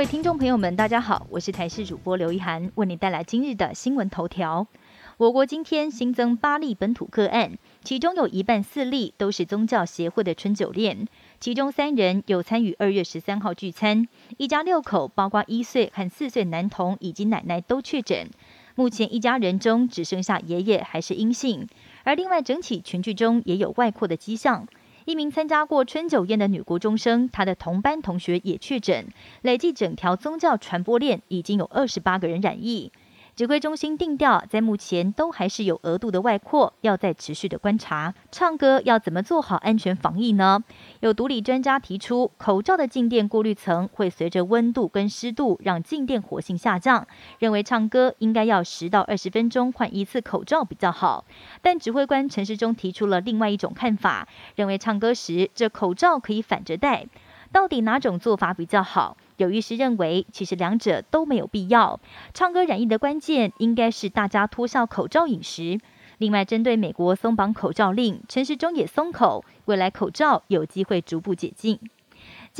各位听众朋友们，大家好，我是台视主播刘一涵，为你带来今日的新闻头条。我国今天新增八例本土个案，其中有一半四例都是宗教协会的春酒恋，其中三人有参与二月十三号聚餐，一家六口，包括一岁和四岁男童以及奶奶都确诊。目前一家人中只剩下爷爷还是阴性，而另外整体群聚中也有外扩的迹象。一名参加过春酒宴的女国中生，她的同班同学也确诊，累计整条宗教传播链已经有二十八个人染疫。指挥中心定调，在目前都还是有额度的外扩，要再持续的观察。唱歌要怎么做好安全防疫呢？有独立专家提出，口罩的静电过滤层会随着温度跟湿度让静电活性下降，认为唱歌应该要十到二十分钟换一次口罩比较好。但指挥官陈时中提出了另外一种看法，认为唱歌时这口罩可以反着戴。到底哪种做法比较好？有医师认为，其实两者都没有必要。唱歌染疫的关键应该是大家脱下口罩饮食。另外，针对美国松绑口罩令，陈时中也松口，未来口罩有机会逐步解禁。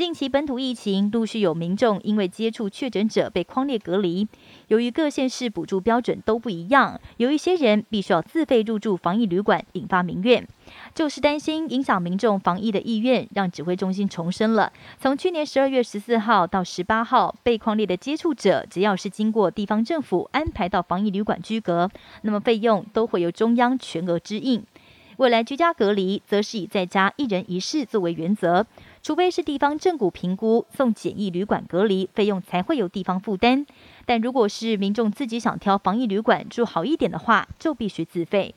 近期本土疫情陆续有民众因为接触确诊者被框列隔离，由于各县市补助标准都不一样，有一些人必须要自费入住防疫旅馆，引发民怨。就是担心影响民众防疫的意愿，让指挥中心重申了：从去年十二月十四号到十八号被框列的接触者，只要是经过地方政府安排到防疫旅馆居隔，那么费用都会由中央全额支应。未来居家隔离，则是以在家一人一室作为原则。除非是地方正股评估送简易旅馆隔离费用才会由地方负担，但如果是民众自己想挑防疫旅馆住好一点的话，就必须自费。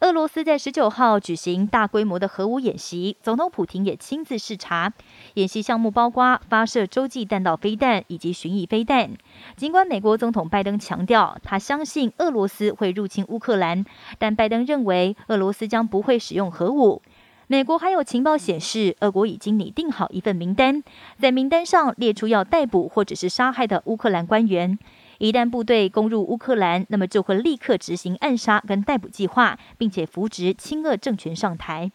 俄罗斯在十九号举行大规模的核武演习，总统普京也亲自视察。演习项目包括发射洲际弹道飞弹以及巡弋飞弹。尽管美国总统拜登强调他相信俄罗斯会入侵乌克兰，但拜登认为俄罗斯将不会使用核武。美国还有情报显示，俄国已经拟定好一份名单，在名单上列出要逮捕或者是杀害的乌克兰官员。一旦部队攻入乌克兰，那么就会立刻执行暗杀跟逮捕计划，并且扶植亲俄政权上台。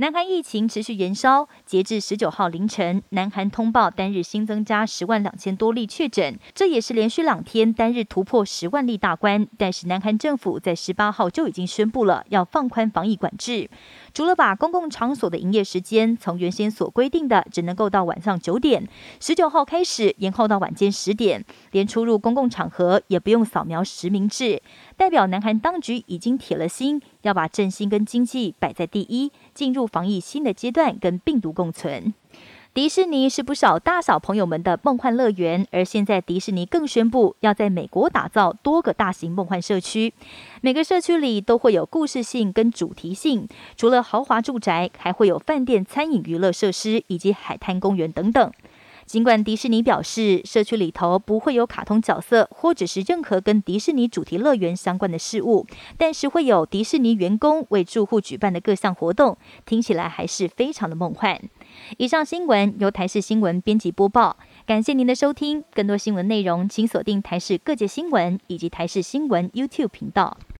南韩疫情持续延烧，截至十九号凌晨，南韩通报单日新增加十万两千多例确诊，这也是连续两天单日突破十万例大关。但是南韩政府在十八号就已经宣布了要放宽防疫管制，除了把公共场所的营业时间从原先所规定的只能够到晚上九点，十九号开始延后到晚间十点，连出入公共场合也不用扫描实名制，代表南韩当局已经铁了心要把振兴跟经济摆在第一。进入防疫新的阶段，跟病毒共存。迪士尼是不少大小朋友们的梦幻乐园，而现在迪士尼更宣布要在美国打造多个大型梦幻社区，每个社区里都会有故事性跟主题性。除了豪华住宅，还会有饭店、餐饮、娱乐设施以及海滩公园等等。尽管迪士尼表示，社区里头不会有卡通角色或者是任何跟迪士尼主题乐园相关的事物，但是会有迪士尼员工为住户举办的各项活动，听起来还是非常的梦幻。以上新闻由台视新闻编辑播报，感谢您的收听。更多新闻内容，请锁定台视各界新闻以及台视新闻 YouTube 频道。